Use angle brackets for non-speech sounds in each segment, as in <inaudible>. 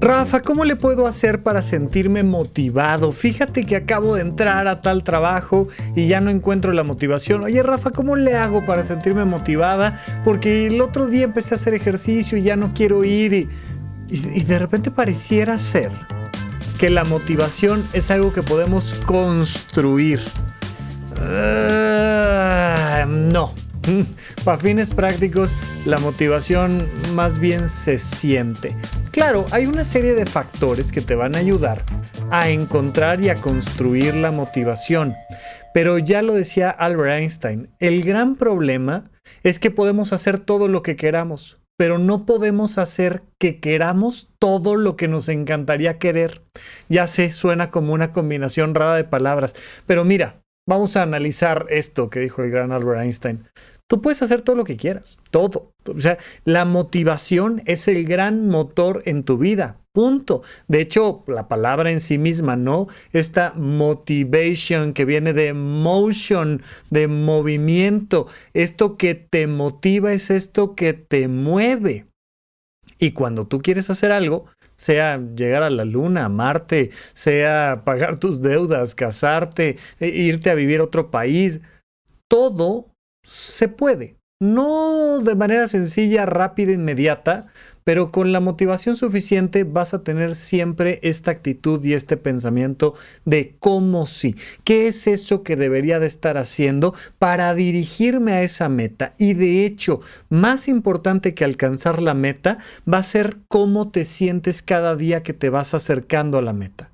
Rafa, ¿cómo le puedo hacer para sentirme motivado? Fíjate que acabo de entrar a tal trabajo y ya no encuentro la motivación. Oye, Rafa, ¿cómo le hago para sentirme motivada? Porque el otro día empecé a hacer ejercicio y ya no quiero ir y, y- de repente pareciera ser que la motivación es algo que podemos construir. Ah, no. <laughs> Para fines prácticos, la motivación más bien se siente. Claro, hay una serie de factores que te van a ayudar a encontrar y a construir la motivación. Pero ya lo decía Albert Einstein, el gran problema es que podemos hacer todo lo que queramos, pero no podemos hacer que queramos todo lo que nos encantaría querer. Ya sé, suena como una combinación rara de palabras, pero mira, vamos a analizar esto que dijo el gran Albert Einstein. Tú puedes hacer todo lo que quieras, todo. O sea, la motivación es el gran motor en tu vida. Punto. De hecho, la palabra en sí misma, ¿no? Esta motivation que viene de motion, de movimiento. Esto que te motiva es esto que te mueve. Y cuando tú quieres hacer algo, sea llegar a la luna, a Marte, sea pagar tus deudas, casarte, e- irte a vivir a otro país, todo se puede. No de manera sencilla, rápida, inmediata, pero con la motivación suficiente vas a tener siempre esta actitud y este pensamiento de cómo sí, qué es eso que debería de estar haciendo para dirigirme a esa meta. Y de hecho, más importante que alcanzar la meta va a ser cómo te sientes cada día que te vas acercando a la meta.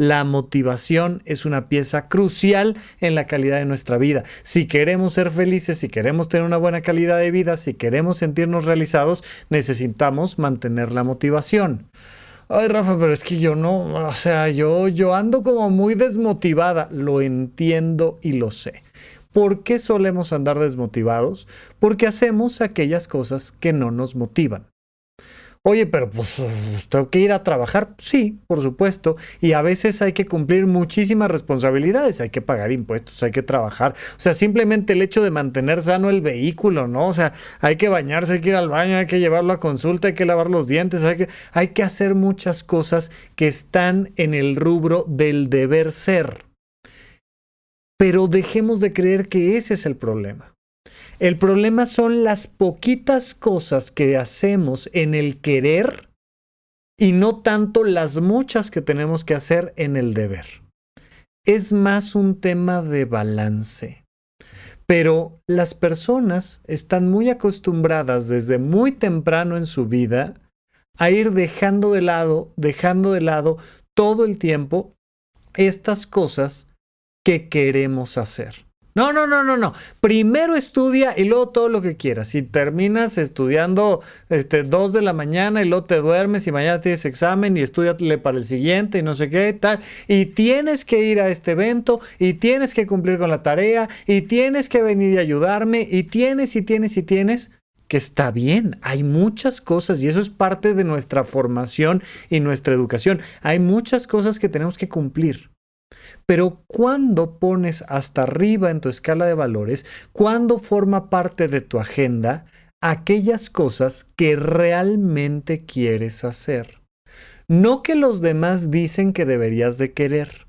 La motivación es una pieza crucial en la calidad de nuestra vida. Si queremos ser felices, si queremos tener una buena calidad de vida, si queremos sentirnos realizados, necesitamos mantener la motivación. Ay, Rafa, pero es que yo no, o sea, yo, yo ando como muy desmotivada. Lo entiendo y lo sé. ¿Por qué solemos andar desmotivados? Porque hacemos aquellas cosas que no nos motivan. Oye, pero pues tengo que ir a trabajar. Sí, por supuesto. Y a veces hay que cumplir muchísimas responsabilidades. Hay que pagar impuestos, hay que trabajar. O sea, simplemente el hecho de mantener sano el vehículo, ¿no? O sea, hay que bañarse, hay que ir al baño, hay que llevarlo a consulta, hay que lavar los dientes, hay que, hay que hacer muchas cosas que están en el rubro del deber ser. Pero dejemos de creer que ese es el problema. El problema son las poquitas cosas que hacemos en el querer y no tanto las muchas que tenemos que hacer en el deber. Es más un tema de balance. Pero las personas están muy acostumbradas desde muy temprano en su vida a ir dejando de lado, dejando de lado todo el tiempo estas cosas que queremos hacer. No, no, no, no, no. Primero estudia y luego todo lo que quieras. Si terminas estudiando este, dos de la mañana y luego te duermes y mañana tienes examen y estudiatele para el siguiente y no sé qué tal. Y tienes que ir a este evento y tienes que cumplir con la tarea y tienes que venir y ayudarme y tienes y tienes y tienes que está bien, hay muchas cosas y eso es parte de nuestra formación y nuestra educación. Hay muchas cosas que tenemos que cumplir. Pero cuando pones hasta arriba en tu escala de valores, cuando forma parte de tu agenda aquellas cosas que realmente quieres hacer. No que los demás dicen que deberías de querer,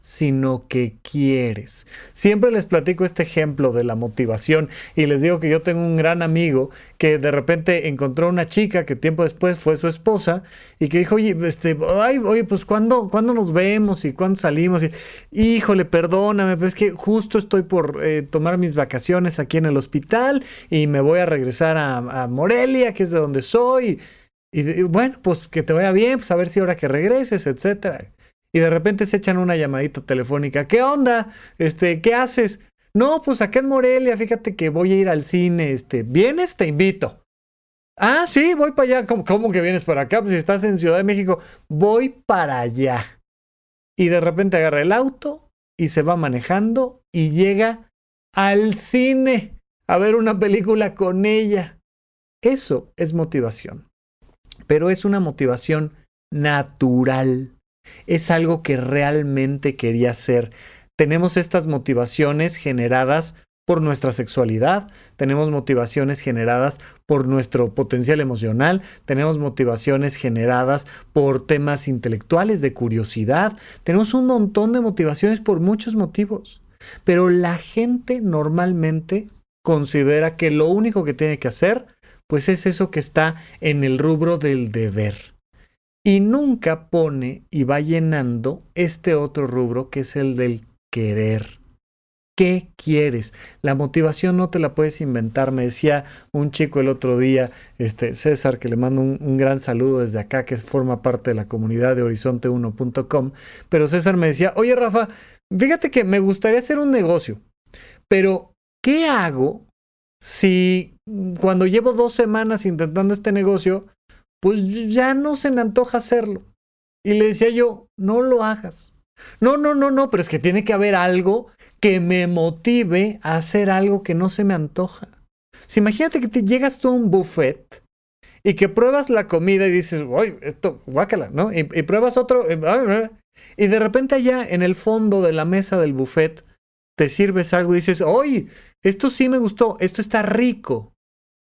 sino que quieres. Siempre les platico este ejemplo de la motivación y les digo que yo tengo un gran amigo que de repente encontró una chica que tiempo después fue su esposa y que dijo, oye, este, ay, oye, pues ¿cuándo, nos vemos y cuándo salimos? Y, híjole, perdóname, pero es que justo estoy por eh, tomar mis vacaciones aquí en el hospital y me voy a regresar a, Morelia, que es de donde soy. Y, y, bueno, pues que te vaya bien, pues a ver si ahora que regreses, etcétera y de repente se echan una llamadita telefónica. ¿Qué onda? Este, ¿qué haces? No, pues acá en Morelia, fíjate que voy a ir al cine. Este, ¿vienes? Te invito. Ah, sí, voy para allá. ¿Cómo, ¿Cómo, que vienes para acá? Pues si estás en Ciudad de México, voy para allá. Y de repente agarra el auto y se va manejando y llega al cine a ver una película con ella. Eso es motivación. Pero es una motivación natural es algo que realmente quería hacer. Tenemos estas motivaciones generadas por nuestra sexualidad, tenemos motivaciones generadas por nuestro potencial emocional, tenemos motivaciones generadas por temas intelectuales, de curiosidad, tenemos un montón de motivaciones por muchos motivos. Pero la gente normalmente considera que lo único que tiene que hacer, pues es eso que está en el rubro del deber y nunca pone y va llenando este otro rubro que es el del querer. ¿Qué quieres? La motivación no te la puedes inventar. Me decía un chico el otro día, este César, que le mando un, gran saludo desde acá, que forma parte de la comunidad de horizonte1.com. Pero César me decía, oye Rafa, fíjate que me gustaría hacer un negocio, pero ¿qué hago si cuando llevo dos semanas intentando este negocio, pues ya no se me antoja hacerlo. Y le decía yo, no lo hagas. No, no, no, no, pero es que tiene que haber algo que me motive a hacer algo que no se me antoja. Si imagínate que te llegas tú a un buffet y que pruebas la comida y dices, uy, esto, guácala, ¿no? Y, pruebas otro, y de repente allá en el fondo de la mesa del buffet te sirves algo y dices, oye, esto sí me gustó, esto está rico.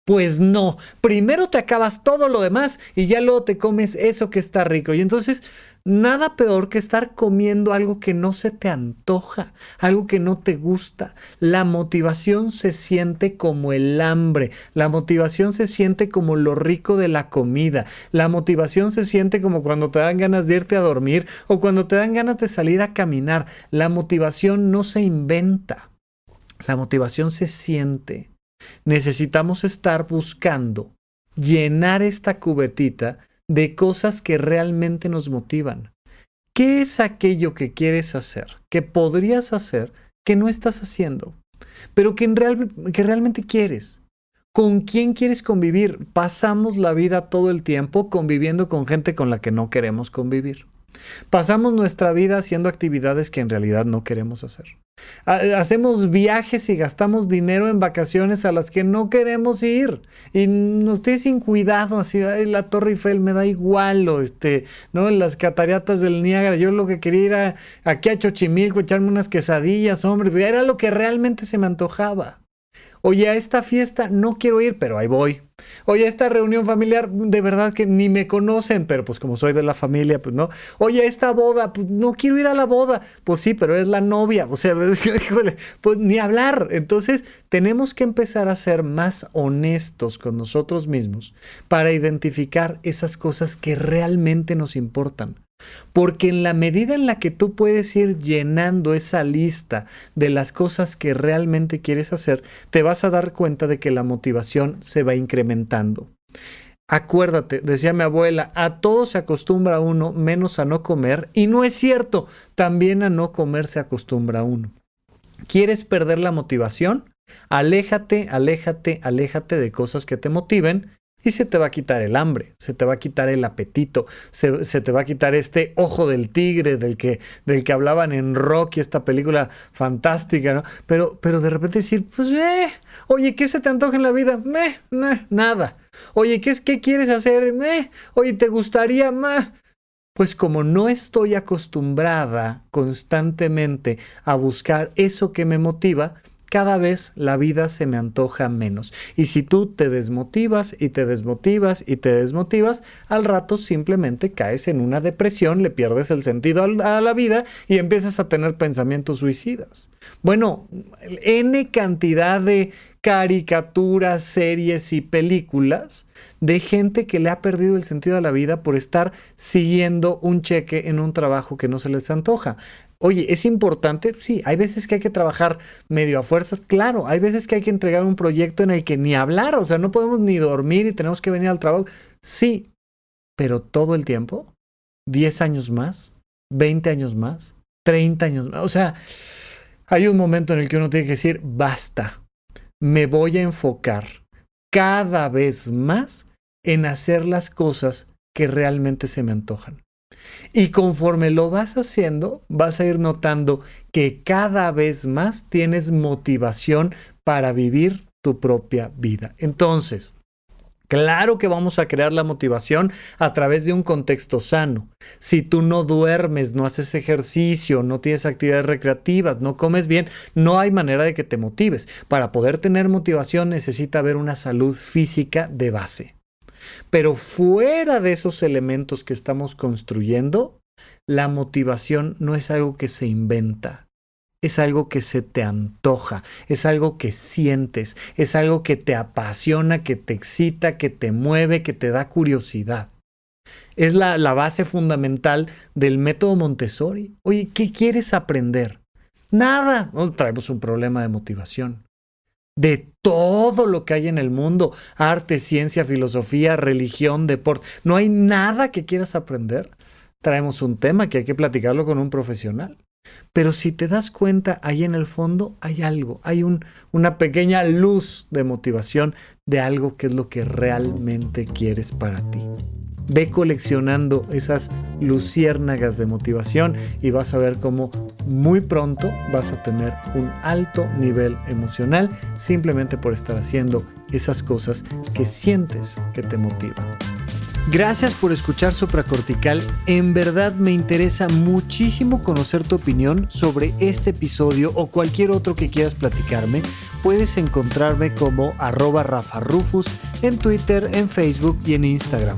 Pues no, primero te acabas todo lo demás y ya luego te comes eso que está rico. Y entonces, nada peor que estar comiendo algo que no se te antoja, algo que no te gusta. La motivación se siente como el hambre, la motivación se siente como lo rico de la comida, la motivación se siente como cuando te dan ganas de irte a dormir o cuando te dan ganas de salir a caminar. La motivación no se inventa, la motivación se siente necesitamos estar buscando llenar esta cubetita de cosas que realmente nos motivan. ¿Qué es aquello que quieres hacer, que podrías hacer, que no estás haciendo, pero que, que realmente quieres? ¿Con quién quieres convivir? Pasamos la vida todo el tiempo conviviendo con gente con la que no queremos convivir. Pasamos nuestra vida haciendo actividades que en realidad no queremos hacer. Hacemos viajes y gastamos dinero en vacaciones a las que no queremos ir. Y nos tiene sin cuidado, así, la Torre Eiffel me da igual, o este, ¿no? Las cataratas del Niágara. Yo lo que quería era aquí a Chochimilco, echarme unas quesadillas, hombre. Era lo que realmente se me antojaba. Oye, a esta fiesta no quiero ir, pero ahí voy. Oye, a esta reunión familiar, de verdad que ni me conocen, pero pues como soy de la familia, pues no. Oye, a esta boda, pues no quiero ir a la boda. Pues sí, pero es la novia. O sea, <laughs> pues ni hablar. Entonces, tenemos que empezar a ser más honestos con nosotros mismos para identificar esas cosas que realmente nos importan. Porque en la medida en la que tú puedes ir llenando esa lista de las cosas que realmente quieres hacer, te vas a dar cuenta de que la motivación se va incrementando. Acuérdate, decía mi abuela, a todo se acostumbra uno menos a no comer, y no es cierto, también a no comer se acostumbra uno. ¿Quieres perder la motivación? Aléjate, aléjate, aléjate de cosas que te motiven y se te va a quitar el hambre, se te va a quitar el apetito, se, te va a quitar este ojo del tigre del que, del que hablaban en Rocky, esta película fantástica, ¿no? Pero, pero de repente decir, pues, eh, oye, ¿qué se te antoja en la vida? Meh, nada. Oye, ¿qué, es, ¿qué quieres hacer? Meh, oye, ¿te gustaría? más? Pues como no estoy acostumbrada constantemente a buscar eso que me motiva, cada vez la vida se me antoja menos. Y si tú te desmotivas y te desmotivas y te desmotivas, al rato simplemente caes en una depresión, le pierdes el sentido a la vida y empiezas a tener pensamientos suicidas. Bueno, N cantidad de caricaturas, series y películas de gente que le ha perdido el sentido a la vida por estar siguiendo un cheque en un trabajo que no se les antoja. Oye, ¿es importante? Sí, hay veces que hay que trabajar medio a fuerzas. Claro, hay veces que hay que entregar un proyecto en el que ni hablar, o sea, no podemos ni dormir y tenemos que venir al trabajo. Sí, pero todo el tiempo, 10 años más, 20 años más, 30 años más. O sea, hay un momento en el que uno tiene que decir, basta, me voy a enfocar cada vez más en hacer las cosas que realmente se me antojan. Y conforme lo vas haciendo, vas a ir notando que cada vez más tienes motivación para vivir tu propia vida. Entonces, Claro que vamos a crear la motivación a través de un contexto sano. Si tú no duermes, no haces ejercicio, no tienes actividades recreativas, no comes bien, no hay manera de que te motives. Para poder tener motivación necesita haber una salud física de base. Pero fuera de esos elementos que estamos construyendo, la motivación no es algo que se inventa, es algo que se te antoja, es algo que sientes, es algo que te apasiona, que te excita, que te mueve, que te da curiosidad. Es la, base fundamental del método Montessori. Oye, ¿qué quieres aprender? Nada. traemos un problema de motivación de todo lo que hay en el mundo, arte, ciencia, filosofía, religión, deporte. No hay nada que quieras aprender. Traemos un tema que hay que platicarlo con un profesional. Pero si te das cuenta, ahí en el fondo hay algo, hay un, una pequeña luz de motivación de algo que es lo que realmente quieres para ti. Ve coleccionando esas luciérnagas de motivación y vas a ver cómo muy pronto vas a tener un alto nivel emocional simplemente por estar haciendo esas cosas que sientes que te motivan. Gracias por escuchar Supracortical. En verdad me interesa muchísimo conocer tu opinión sobre este episodio o cualquier otro que quieras platicarme. Puedes encontrarme como arroba Rafa Rufus en Twitter, en Facebook y en Instagram.